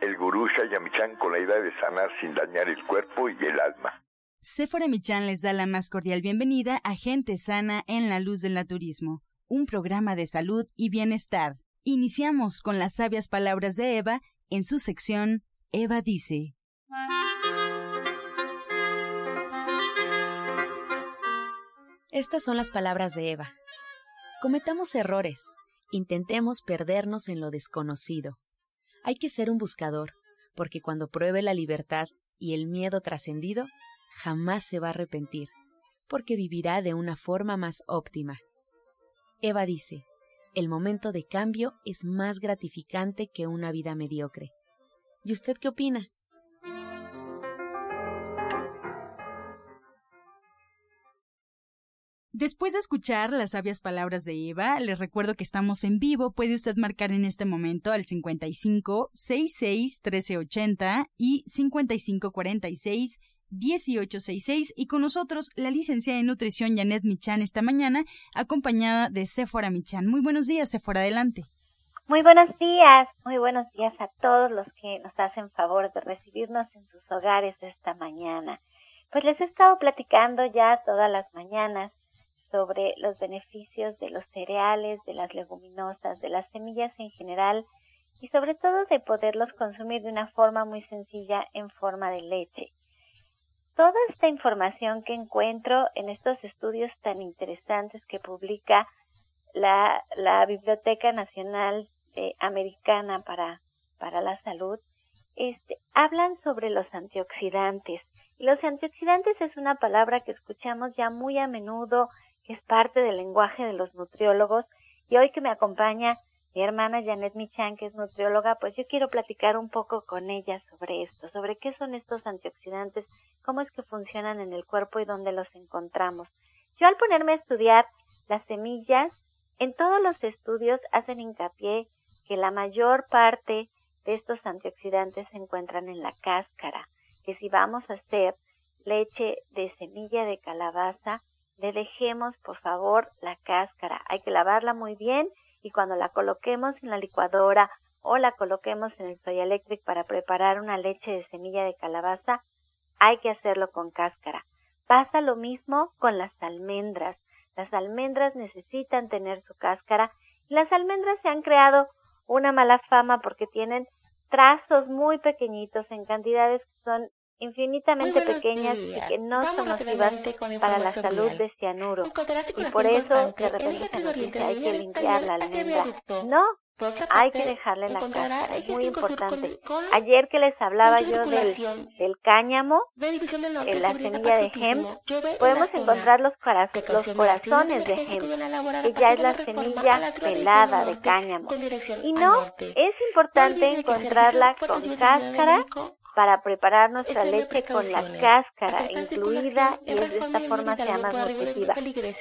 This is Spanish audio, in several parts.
el gurú Shayamichan con la idea de sanar sin dañar el cuerpo y el alma. Sephora Michan les da la más cordial bienvenida a Gente Sana en la Luz del Naturismo, un programa de salud y bienestar. Iniciamos con las sabias palabras de Eva en su sección Eva dice. Estas son las palabras de Eva. Cometamos errores, intentemos perdernos en lo desconocido. Hay que ser un buscador, porque cuando pruebe la libertad y el miedo trascendido, jamás se va a arrepentir, porque vivirá de una forma más óptima. Eva dice, el momento de cambio es más gratificante que una vida mediocre. ¿Y usted qué opina? Después de escuchar las sabias palabras de Eva, les recuerdo que estamos en vivo. Puede usted marcar en este momento al 55 66 1380 y 55 46 1866 y con nosotros la licenciada en nutrición Janet Michan esta mañana, acompañada de Sephora Michan. Muy buenos días, Sephora, adelante. Muy buenos días, muy buenos días a todos los que nos hacen favor de recibirnos en sus hogares esta mañana. Pues les he estado platicando ya todas las mañanas sobre los beneficios de los cereales, de las leguminosas, de las semillas en general y sobre todo de poderlos consumir de una forma muy sencilla en forma de leche. Toda esta información que encuentro en estos estudios tan interesantes que publica la, Biblioteca Nacional Americana para, para la Salud, este, hablan sobre los antioxidantes. Y los antioxidantes es una palabra que escuchamos ya muy a menudo es parte del lenguaje de los nutriólogos. Y hoy que me acompaña mi hermana Janet Michan, que es nutrióloga, pues yo quiero platicar un poco con ella sobre esto, sobre qué son estos antioxidantes, cómo es que funcionan en el cuerpo y dónde los encontramos. Yo al ponerme a estudiar las semillas, en todos los estudios hacen hincapié que la mayor parte de estos antioxidantes se encuentran en la cáscara, que si vamos a hacer leche de semilla de calabaza, le dejemos por favor la cáscara. Hay que lavarla muy bien y cuando la coloquemos en la licuadora o la coloquemos en el Soya Electric para preparar una leche de semilla de calabaza, hay que hacerlo con cáscara. Pasa lo mismo con las almendras. Las almendras necesitan tener su cáscara y las almendras se han creado una mala fama porque tienen trazos muy pequeñitos en cantidades que son infinitamente pequeñas y que no son nocivas para la salud de cianuro. Y por eso de repente se nos dice hay que limpiar la almendra. No, hay que dejarle la cáscara, es muy importante. Ayer que les hablaba yo del, del cáñamo, en la semilla de hemp, podemos encontrar los, los corazones de hemp, que ya es la semilla pelada de cáñamo. Y no, es importante encontrarla con cáscara para preparar nuestra leche con la cáscara incluida y es de esta forma sea más nutritiva.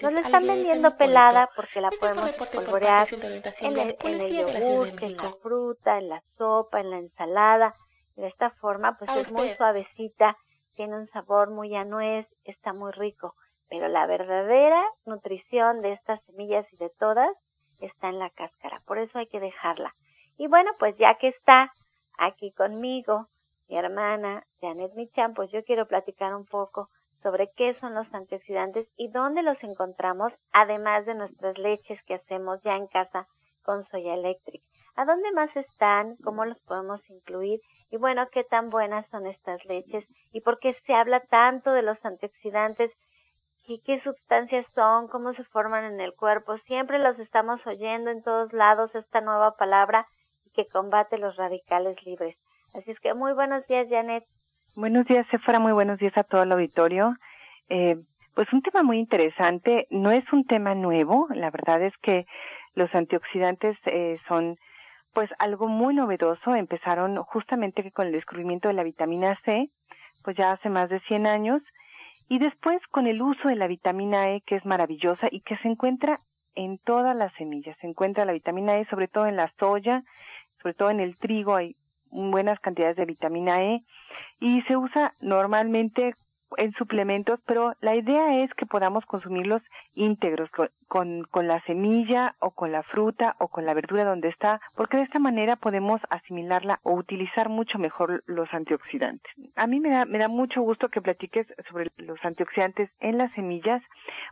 Nos la están vendiendo pelada porque la podemos polvorear en el, en el yogur, en la fruta, en la sopa, en la ensalada. De esta forma pues es muy suavecita, tiene un sabor muy a nuez, está muy rico. Pero la verdadera nutrición de estas semillas y de todas está en la cáscara, por eso hay que dejarla. Y bueno, pues ya que está aquí conmigo, mi hermana Janet Michan, pues yo quiero platicar un poco sobre qué son los antioxidantes y dónde los encontramos, además de nuestras leches que hacemos ya en casa con Soya Electric. ¿A dónde más están? ¿Cómo los podemos incluir? Y bueno, qué tan buenas son estas leches y por qué se habla tanto de los antioxidantes y qué sustancias son, cómo se forman en el cuerpo. Siempre los estamos oyendo en todos lados esta nueva palabra que combate los radicales libres. Así es que muy buenos días, Janet. Buenos días, Sephora. Muy buenos días a todo el auditorio. Eh, pues un tema muy interesante. No es un tema nuevo. La verdad es que los antioxidantes eh, son pues algo muy novedoso, empezaron justamente con el descubrimiento de la vitamina C, pues ya hace más de 100 años, y después con el uso de la vitamina E, que es maravillosa y que se encuentra en todas las semillas. Se encuentra la vitamina E, sobre todo en la soya, sobre todo en el trigo hay buenas cantidades de vitamina E y se usa normalmente en suplementos, pero la idea es que podamos consumirlos íntegros con, con, la semilla o con la fruta o con la verdura donde está, porque de esta manera podemos asimilarla o utilizar mucho mejor los antioxidantes. A mí me da, me da mucho gusto que platiques sobre los antioxidantes en las semillas,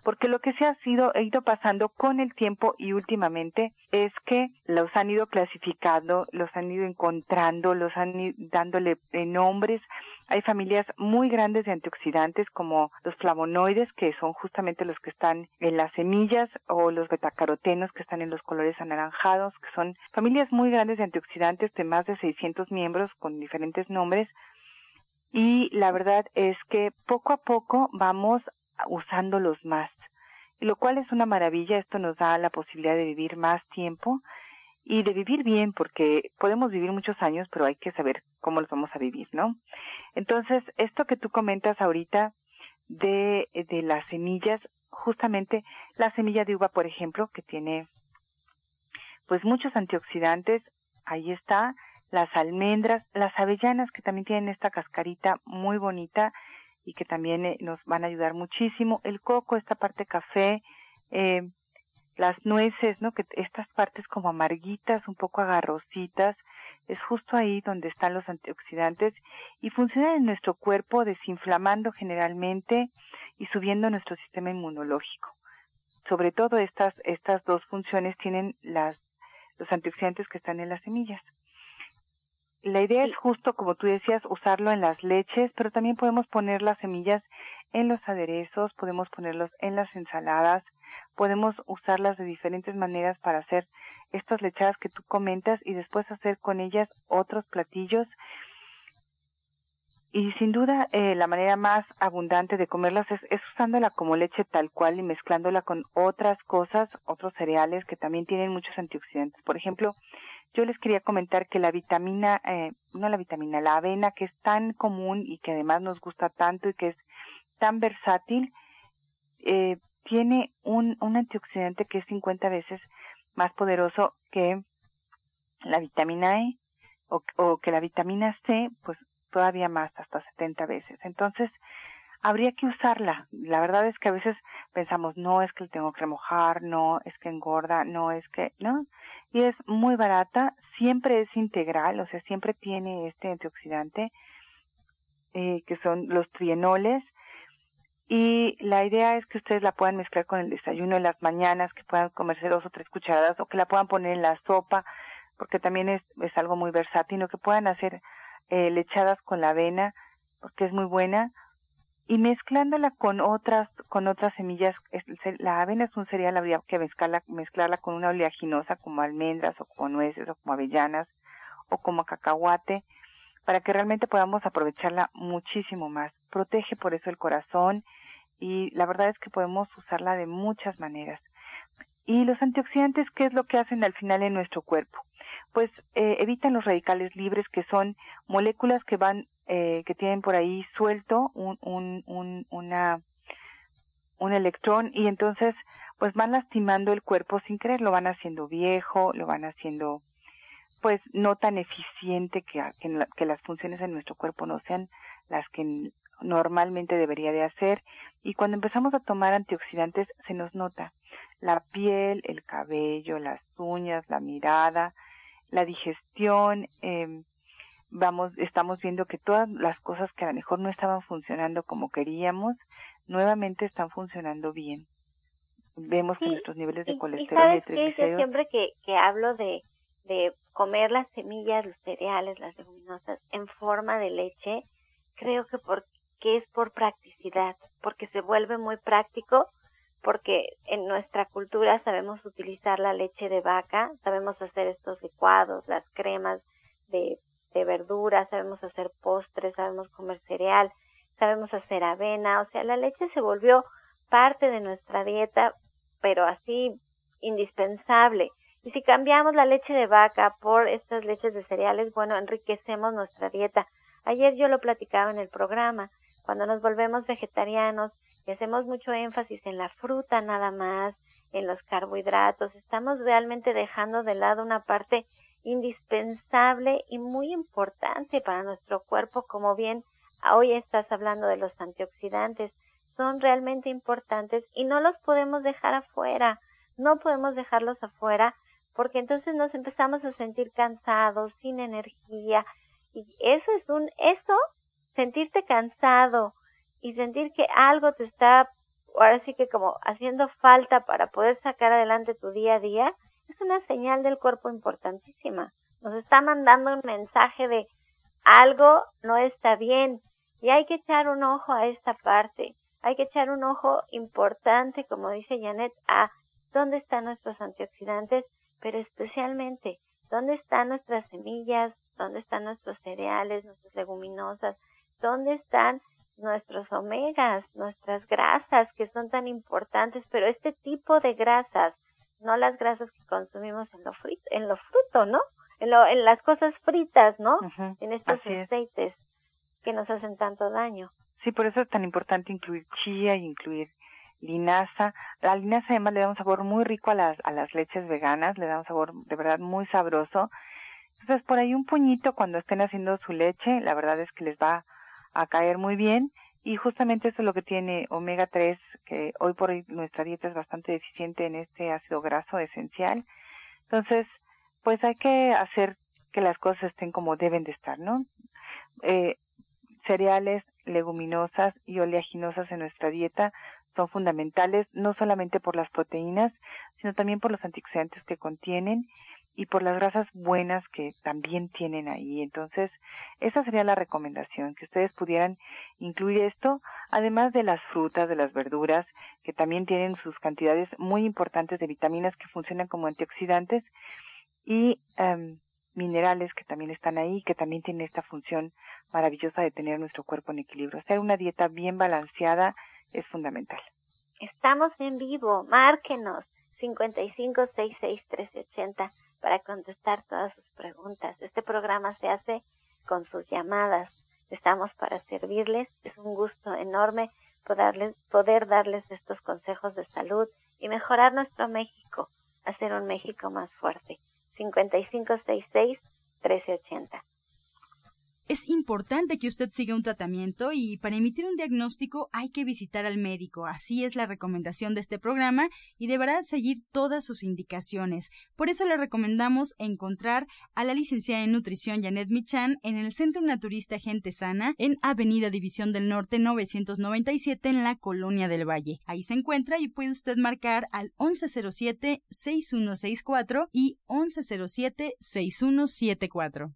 porque lo que se ha sido, ha ido pasando con el tiempo y últimamente es que los han ido clasificando, los han ido encontrando, los han ido dándole nombres hay familias muy grandes de antioxidantes como los flavonoides, que son justamente los que están en las semillas, o los betacarotenos, que están en los colores anaranjados, que son familias muy grandes de antioxidantes de más de 600 miembros con diferentes nombres. Y la verdad es que poco a poco vamos usándolos más, lo cual es una maravilla. Esto nos da la posibilidad de vivir más tiempo y de vivir bien, porque podemos vivir muchos años, pero hay que saber cómo los vamos a vivir, ¿no? Entonces, esto que tú comentas ahorita de, de las semillas, justamente la semilla de uva, por ejemplo, que tiene pues muchos antioxidantes, ahí está, las almendras, las avellanas que también tienen esta cascarita muy bonita y que también eh, nos van a ayudar muchísimo, el coco, esta parte café, eh, las nueces, ¿no? Que estas partes como amarguitas, un poco agarrositas, es justo ahí donde están los antioxidantes y funcionan en nuestro cuerpo desinflamando generalmente y subiendo nuestro sistema inmunológico. Sobre todo estas, estas dos funciones tienen las, los antioxidantes que están en las semillas. La idea es justo, como tú decías, usarlo en las leches, pero también podemos poner las semillas en los aderezos, podemos ponerlos en las ensaladas, podemos usarlas de diferentes maneras para hacer estas lechadas que tú comentas y después hacer con ellas otros platillos. Y sin duda eh, la manera más abundante de comerlas es, usándola como leche tal cual y mezclándola con otras cosas, otros cereales que también tienen muchos antioxidantes. Por ejemplo, yo les quería comentar que la vitamina, eh, no la vitamina, la avena que es tan común y que además nos gusta tanto y que es tan versátil, eh, tiene un, un antioxidante que es 50 veces más poderoso que la vitamina E o, que la vitamina C, pues todavía más, hasta 70 veces. Entonces, habría que usarla. La verdad es que a veces pensamos, no es que tengo que remojar, no es que engorda, no es que, ¿no? Y es muy barata, siempre es integral, o sea, siempre tiene este antioxidante, eh, que son los trienoles, y la idea es que ustedes la puedan mezclar con el desayuno en las mañanas, que puedan comerse dos o tres cucharadas o que la puedan poner en la sopa, porque también es, es algo muy versátil, o que puedan hacer eh, lechadas con la avena, porque es muy buena, y mezclándola con otras con otras semillas, la avena es un cereal, habría que mezclarla, mezclarla con una oleaginosa como almendras o como nueces o como avellanas o como cacahuate, para que realmente podamos aprovecharla muchísimo más. Protege por eso el corazón y la verdad es que podemos usarla de muchas maneras. Y los antioxidantes, ¿qué es lo que hacen al final en nuestro cuerpo? Pues eh, evitan los radicales libres, que son moléculas que van, eh, que tienen por ahí suelto un, un, un, una, un electrón y entonces pues van lastimando el cuerpo sin querer, lo van haciendo viejo, lo van haciendo pues no tan eficiente que, que, que las funciones de nuestro cuerpo no sean las que normalmente debería de hacer y cuando empezamos a tomar antioxidantes se nos nota la piel, el cabello, las uñas, la mirada, la digestión, eh, vamos, estamos viendo que todas las cosas que a lo mejor no estaban funcionando como queríamos, nuevamente están funcionando bien. Vemos que nuestros niveles de colesterol y, triglicéridos... siempre que, que hablo de, de comer las semillas, los cereales, las leguminosas en forma de leche, creo que porque es por practicidad, porque se vuelve muy práctico, porque en nuestra cultura sabemos utilizar la leche de vaca, sabemos hacer estos licuados, las cremas de, de verduras, sabemos hacer postres, sabemos comer cereal, sabemos hacer avena, o sea, la leche se volvió parte de nuestra dieta, pero así indispensable. Y si cambiamos la leche de vaca por estas leches de cereales, bueno, enriquecemos nuestra dieta. Ayer yo lo platicaba en el programa, cuando nos volvemos vegetarianos y hacemos mucho énfasis en la fruta nada más, en los carbohidratos, estamos realmente dejando de lado una parte indispensable y muy importante para nuestro cuerpo, como bien hoy estás hablando de los antioxidantes, son realmente importantes y no los podemos dejar afuera, no podemos dejarlos afuera porque entonces nos empezamos a sentir cansados, sin energía y eso es un eso, sentirte cansado y sentir que algo te está ahora sí que como haciendo falta para poder sacar adelante tu día a día, es una señal del cuerpo importantísima. Nos está mandando un mensaje de algo no está bien y hay que echar un ojo a esta parte. Hay que echar un ojo importante, como dice Janet, a dónde están nuestros antioxidantes, pero especialmente dónde están nuestras semillas, dónde están nuestros cereales, nuestras leguminosas, dónde están nuestros omegas, nuestras grasas que son tan importantes, pero este tipo de grasas no las grasas que consumimos en lo frito, en lo fruto, ¿no? En, lo, en las cosas fritas, ¿no? en estos aceites que nos hacen tanto daño. Sí, por eso es tan importante incluir chía y incluir linaza. La linaza además le da un sabor muy rico a las, a las leches veganas, le da un sabor de verdad muy sabroso. Entonces, por ahí un puñito cuando estén haciendo su leche, la verdad es que les va a caer muy bien y justamente eso es lo que tiene omega 3, que hoy por hoy nuestra dieta es bastante deficiente en este ácido graso esencial. Entonces, pues hay que hacer que las cosas estén como deben de estar, ¿no? Eh, cereales, leguminosas y oleaginosas en nuestra dieta son fundamentales, no solamente por las proteínas, sino también por los antioxidantes que contienen y por las grasas buenas que también tienen ahí. Entonces, esa sería la recomendación, que ustedes pudieran incluir esto, además de las frutas, de las verduras, que también tienen sus cantidades muy importantes de vitaminas que funcionan como antioxidantes, y em, minerales que también están ahí, que también tienen esta función maravillosa de tener nuestro cuerpo en equilibrio. Hacer una dieta bien balanceada es fundamental. Estamos en vivo, márquenos 55661380 para contestar todas sus preguntas. Este programa se hace con sus llamadas. Estamos para servirles. Es un gusto enorme poder darles estos consejos de salud y mejorar nuestro México, hacer un México más fuerte. 5566 1380. Es importante que usted siga un tratamiento y para emitir un diagnóstico hay que visitar al médico. Así es la recomendación de este programa y deberá seguir todas sus indicaciones. Por eso le recomendamos encontrar a la licenciada en nutrición Janet Michan en el Centro Naturista Gente Sana en Avenida División del Norte 997 en la Colonia del Valle. Ahí se encuentra y puede usted marcar al 1107-6164 y 1107-6174.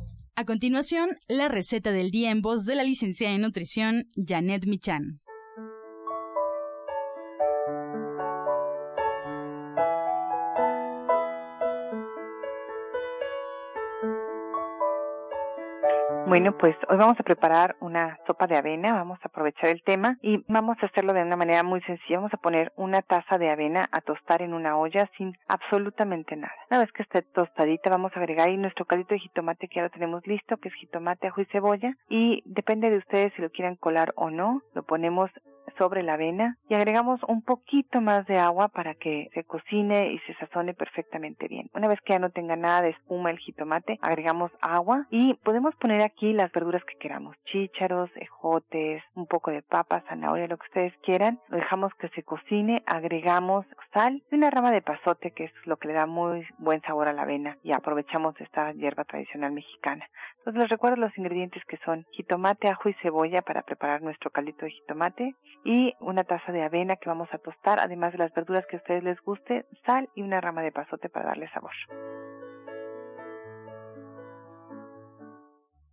A continuación, la receta del día en voz de la licenciada en nutrición Janet Michan. Bueno, pues hoy vamos a preparar una sopa de avena, vamos a aprovechar el tema y vamos a hacerlo de una manera muy sencilla. Vamos a poner una taza de avena a tostar en una olla sin absolutamente nada. Una vez que esté tostadita, vamos a agregar ahí nuestro caldito de jitomate que ya lo tenemos listo, que es jitomate, ajo y cebolla. Y depende de ustedes si lo quieren colar o no, lo ponemos sobre la avena y agregamos un poquito más de agua para que se cocine y se sazone perfectamente bien. Una vez que ya no tenga nada de espuma el jitomate, agregamos agua y podemos poner aquí las verduras que queramos, chícharos, ejotes, un poco de papa, zanahoria, lo que ustedes quieran. Lo dejamos que se cocine, agregamos sal y una rama de pasote que es lo que le da muy buen sabor a la avena y aprovechamos esta hierba tradicional mexicana. Entonces les recuerdo los ingredientes que son jitomate, ajo y cebolla para preparar nuestro caldito de jitomate, y una taza de avena que vamos a tostar, además de las verduras que a ustedes les guste, sal y una rama de pasote para darle sabor.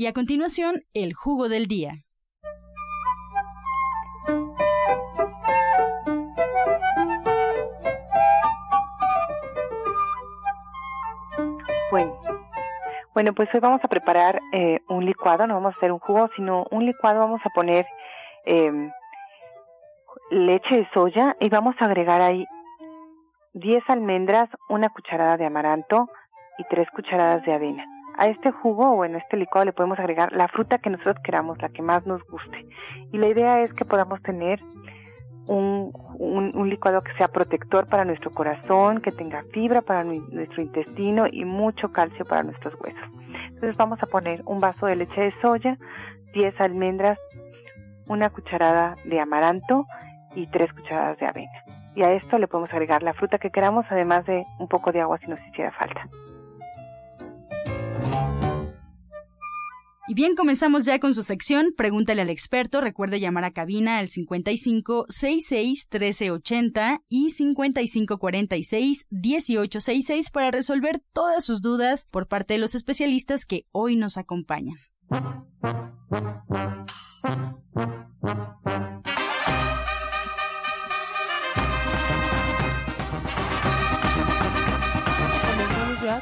Y a continuación, el jugo del día. Bueno, bueno, pues hoy vamos a preparar eh, un licuado, no vamos a hacer un jugo, sino un licuado. Vamos a poner eh, leche de soya y vamos a agregar ahí 10 almendras, una cucharada de amaranto y 3 cucharadas de avena a este jugo o en este licuado le podemos agregar la fruta que nosotros queramos, la que más nos guste. Y la idea es que podamos tener un, un, licuado que sea protector para nuestro corazón, que tenga fibra para nuestro intestino y mucho calcio para nuestros huesos. Entonces vamos a poner un vaso de leche de soya, 10 almendras, una cucharada de amaranto y 3 cucharadas de avena. Y a esto le podemos agregar la fruta que queramos, además de un poco de agua si nos hiciera falta. Y bien, comenzamos ya con su sección Pregúntale al experto. Recuerde llamar a cabina al 55 66 1380 y 55 46 1866 para resolver todas sus dudas por parte de los especialistas que hoy nos acompañan.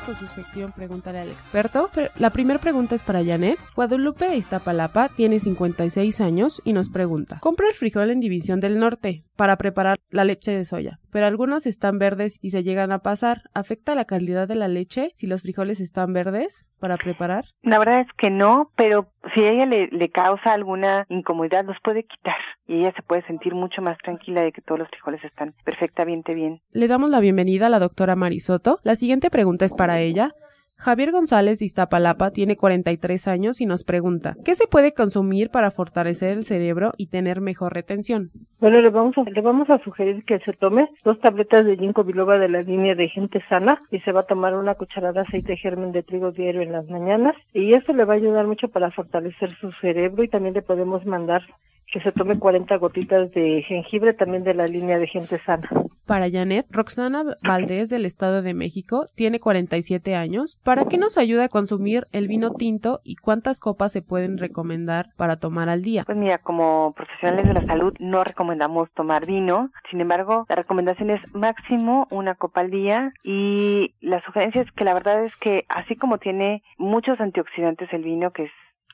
Con su sección Pregúntale al experto. La primera pregunta es para Janet. Guadalupe Iztapalapa tiene 56 años y nos pregunta: Compra el frijol en División del Norte para preparar la leche de soya, pero algunos están verdes y se llegan a pasar. ¿Afecta la calidad de la leche si los frijoles están verdes para preparar? La verdad es que no, pero si a ella le, le causa alguna incomodidad, los puede quitar y ella se puede sentir mucho más tranquila de que todos los frijoles están perfectamente bien. Le damos la bienvenida a la doctora Marisoto. La siguiente pregunta es para ella. Javier González de Iztapalapa tiene 43 años y nos pregunta, ¿qué se puede consumir para fortalecer el cerebro y tener mejor retención? Bueno, le vamos a, le vamos a sugerir que se tome dos tabletas de ginkgo biloba de la línea de gente sana y se va a tomar una cucharada de aceite de germen de trigo diario en las mañanas y esto le va a ayudar mucho para fortalecer su cerebro y también le podemos mandar que se tome 40 gotitas de jengibre también de la línea de gente sana. Para Janet, Roxana Valdés del Estado de México tiene 47 años. ¿Para qué nos ayuda a consumir el vino tinto y cuántas copas se pueden recomendar para tomar al día? Pues mira, como profesionales de la salud no recomendamos tomar vino. Sin embargo, la recomendación es máximo una copa al día y la sugerencia es que la verdad es que así como tiene muchos antioxidantes el vino, que es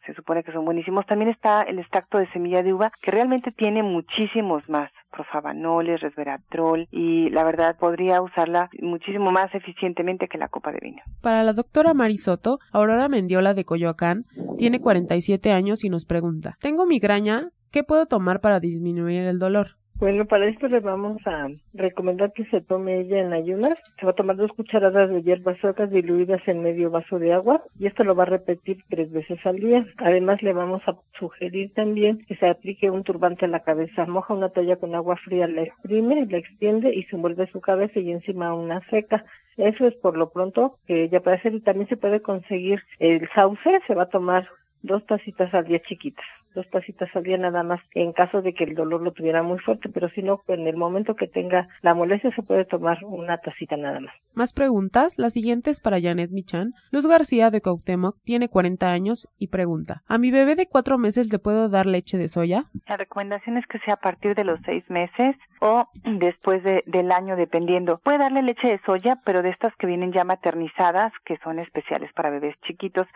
se supone que son buenísimos. También está el extracto de semilla de uva, que realmente tiene muchísimos más profavanoles, resveratrol y la verdad podría usarla muchísimo más eficientemente que la copa de vino. Para la doctora Marisoto, Aurora Mendiola de Coyoacán tiene 47 años y nos pregunta, tengo migraña, ¿qué puedo tomar para disminuir el dolor? Bueno, para esto le vamos a recomendar que se tome ella en ayunas. Se va a tomar dos cucharadas de hierbas suecas diluidas en medio vaso de agua y esto lo va a repetir tres veces al día. Además, le vamos a sugerir también que se aplique un turbante a la cabeza. Moja una toalla con agua fría, la exprime, la extiende y se envuelve su cabeza y encima una seca. Eso es por lo pronto que ella puede hacer y también se puede conseguir el sauce. Se va a tomar dos tacitas al día chiquitas. Dos tacitas al día nada más en caso de que el dolor lo tuviera muy fuerte, pero si no, en el momento que tenga la molestia se puede tomar una tacita nada más. Más preguntas, la siguiente es para Janet Michan. Luz García de Cuauhtémoc tiene 40 años y pregunta, ¿a mi bebé de cuatro meses le puedo dar leche de soya? La recomendación es que sea a partir de los seis meses o después de, del año, dependiendo. Puede darle leche de soya, pero de estas que vienen ya maternizadas, que son especiales para bebés chiquitos.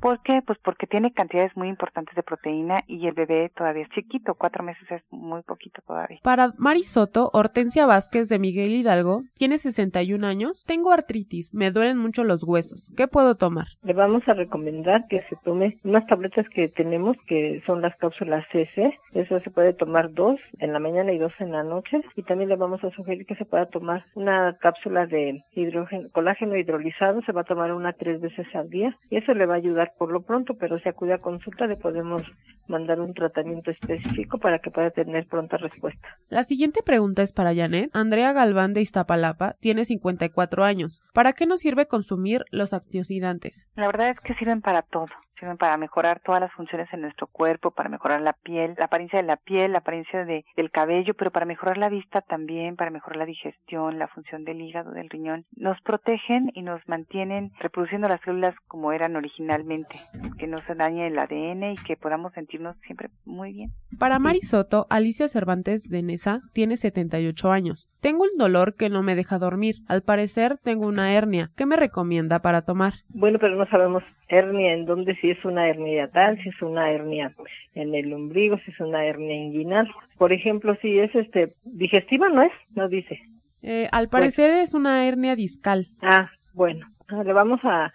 ¿Por qué? Pues porque tiene cantidades muy importantes de proteína y el bebé todavía es chiquito, cuatro meses es muy poquito todavía. Para Mari Soto, Hortensia Vázquez de Miguel Hidalgo, tiene 61 años, tengo artritis, me duelen mucho los huesos, ¿qué puedo tomar? Le vamos a recomendar que se tome unas tabletas que tenemos que son las cápsulas CC, eso se puede tomar dos en la mañana y dos en la noche y también le vamos a sugerir que se pueda tomar una cápsula de hidrógeno, colágeno hidrolizado, se va a tomar una tres veces al día y eso le va a ayudar por lo pronto, pero si acude a consulta le podemos mandar un tratamiento específico para que pueda tener pronta respuesta. La siguiente pregunta es para Janet. Andrea Galván de Iztapalapa tiene 54 años. ¿Para qué nos sirve consumir los antioxidantes? La verdad es que sirven para todo sirven para mejorar todas las funciones en nuestro cuerpo, para mejorar la piel, la apariencia de la piel, la apariencia de, del cabello, pero para mejorar la vista también, para mejorar la digestión, la función del hígado, del riñón. Nos protegen y nos mantienen reproduciendo las células como eran originalmente, que no se dañe el ADN y que podamos sentirnos siempre muy bien. Para Marisoto, Alicia Cervantes de Nesa tiene 78 años. Tengo un dolor que no me deja dormir. Al parecer tengo una hernia. ¿Qué me recomienda para tomar? Bueno, pero no sabemos hernia en dónde, si es una hernia tal, si es una hernia en el ombligo, si es una hernia inguinal. Por ejemplo, si es este digestiva, ¿no es? No dice. Eh, al parecer es una hernia discal. Ah, bueno. Le vamos a,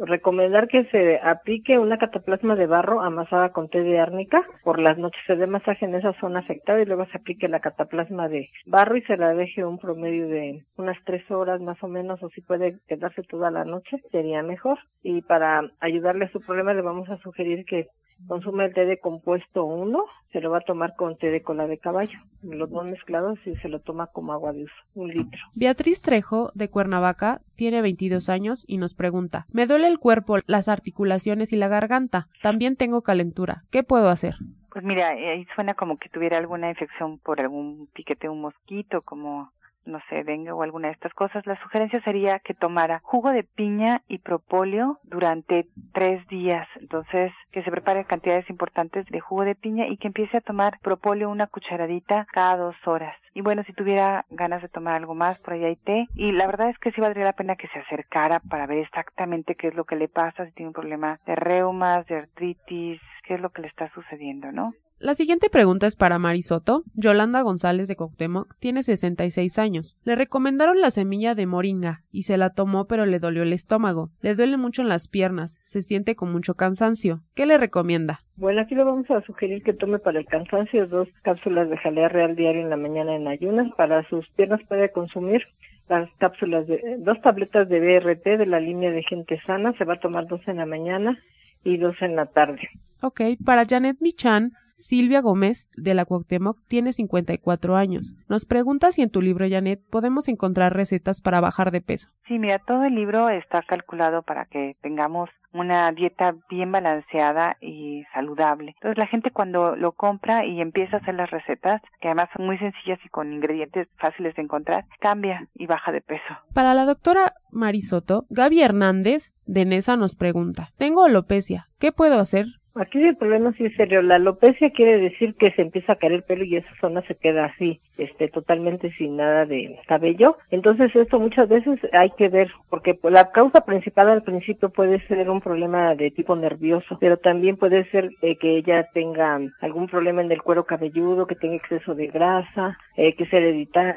recomendar que se aplique una cataplasma de barro amasada con té de árnica por las noches. Se dé masaje en esa zona afectada y luego se aplique la cataplasma de barro y se la deje un promedio de unas tres horas más o menos o si puede quedarse toda la noche sería mejor. Y para ayudarle a su problema le vamos a sugerir que consume el té de compuesto 1, se lo va a tomar con té de cola de caballo, los dos mezclados y se lo toma como agua de uso, un litro. Beatriz Trejo, de Cuernavaca, tiene 22 años y nos pregunta, me duele el cuerpo, las articulaciones y la garganta, también tengo calentura, ¿qué puedo hacer? Pues mira, ahí suena como que tuviera alguna infección por algún piquete un mosquito, como no sé, dengue o alguna de estas cosas, la sugerencia sería que tomara jugo de piña y propóleo durante tres días. Entonces, que se prepare cantidades importantes de jugo de piña y que empiece a tomar propóleo una cucharadita cada dos horas. Y bueno, si tuviera ganas de tomar algo más, por ahí hay té. Y la verdad es que sí valdría la pena que se acercara para ver exactamente qué es lo que le pasa, si tiene un problema de reumas, de artritis, qué es lo que le está sucediendo, ¿no? La siguiente pregunta es para Marisoto. Yolanda González de Coctemoc tiene 66 años. Le recomendaron la semilla de moringa y se la tomó pero le dolió el estómago. Le duele mucho en las piernas, se siente con mucho cansancio. ¿Qué le recomienda? Bueno, aquí le vamos a sugerir que tome para el cansancio dos cápsulas de jalea real diario en la mañana en ayunas. Para sus piernas puede consumir las cápsulas de dos tabletas de BRT de la línea de gente sana. Se va a tomar dos en la mañana y dos en la tarde. Ok, para Janet Michan Silvia Gómez, de la Cuauhtémoc, tiene 54 años. Nos pregunta si en tu libro, Janet, podemos encontrar recetas para bajar de peso. Sí, mira, todo el libro está calculado para que tengamos una dieta bien balanceada y saludable. Entonces la gente cuando lo compra y empieza a hacer las recetas, que además son muy sencillas y con ingredientes fáciles de encontrar, cambia y baja de peso. Para la doctora Marisoto, Gaby Hernández de Nesa nos pregunta, tengo alopecia, ¿qué puedo hacer? Aquí el problema sí es serio. La alopecia quiere decir que se empieza a caer el pelo y esa zona se queda así, este, totalmente sin nada de cabello. Entonces esto muchas veces hay que ver, porque la causa principal al principio puede ser un problema de tipo nervioso, pero también puede ser que ella tenga algún problema en el cuero cabelludo, que tenga exceso de grasa, eh, que sea hereditario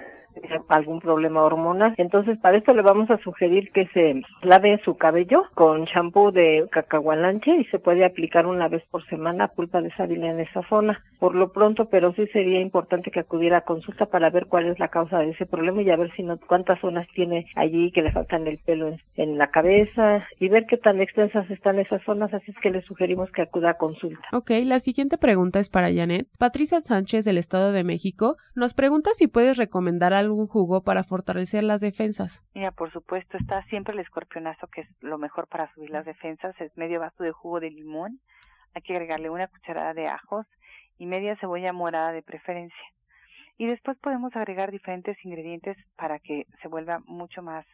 algún problema hormonal. Entonces, para esto le vamos a sugerir que se lave su cabello con champú de cacahualanche y se puede aplicar una vez por semana pulpa de sábila en esa zona. Por lo pronto, pero sí sería importante que acudiera a consulta para ver cuál es la causa de ese problema y a ver si no, cuántas zonas tiene allí que le faltan el pelo en, en la cabeza y ver qué tan extensas están esas zonas. Así es que le sugerimos que acuda a consulta. Ok, la siguiente pregunta es para Janet. Patricia Sánchez del Estado de México nos pregunta si puedes recomendar algo algún jugo para fortalecer las defensas? Mira, por supuesto, está siempre el escorpionazo, que es lo mejor para subir las defensas, es medio vaso de jugo de limón, hay que agregarle una cucharada de ajos y media cebolla morada de preferencia. Y después podemos agregar diferentes ingredientes para que se vuelva mucho más,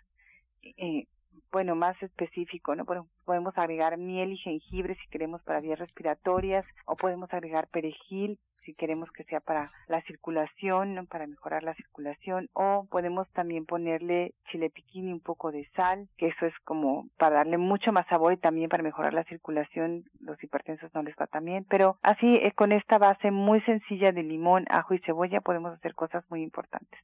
eh, bueno, más específico, ¿no? Podemos agregar miel y jengibre si queremos para vías respiratorias o podemos agregar perejil si queremos que sea para la circulación, para mejorar la circulación, o podemos también ponerle chile piquín y un poco de sal, que eso es como para darle mucho más sabor y también para mejorar la circulación, los hipertensos no les va también, pero así eh, con esta base muy sencilla de limón, ajo y cebolla podemos hacer cosas muy importantes.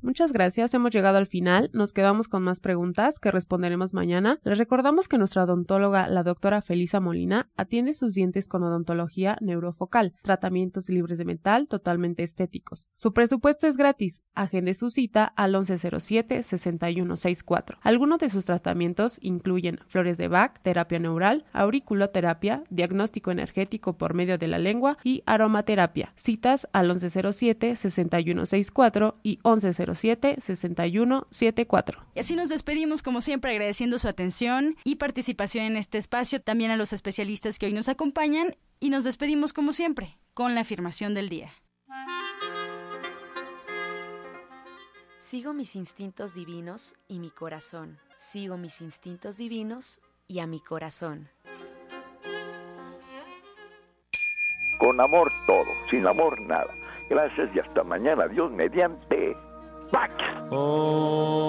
Muchas gracias, hemos llegado al final, nos quedamos con más preguntas que responderemos mañana. Les recordamos que nuestra odontóloga, la doctora Felisa Molina, atiende sus dientes con odontología neurofocal, tratamientos libres de metal totalmente estéticos. Su presupuesto es gratis, agende su cita al 1107-6164. Algunos de sus tratamientos incluyen flores de Bach, terapia neural, auriculoterapia, diagnóstico energético por medio de la lengua y aromaterapia. Citas al 1107-6164 y 1107 6174 Y así nos despedimos como siempre agradeciendo su atención y participación en este espacio, también a los especialistas que hoy nos acompañan y nos despedimos como siempre con la afirmación del día. Sigo mis instintos divinos y mi corazón. Sigo mis instintos divinos y a mi corazón. Con amor todo, sin amor nada. Gracias y hasta mañana. Dios mediante. back. Oh.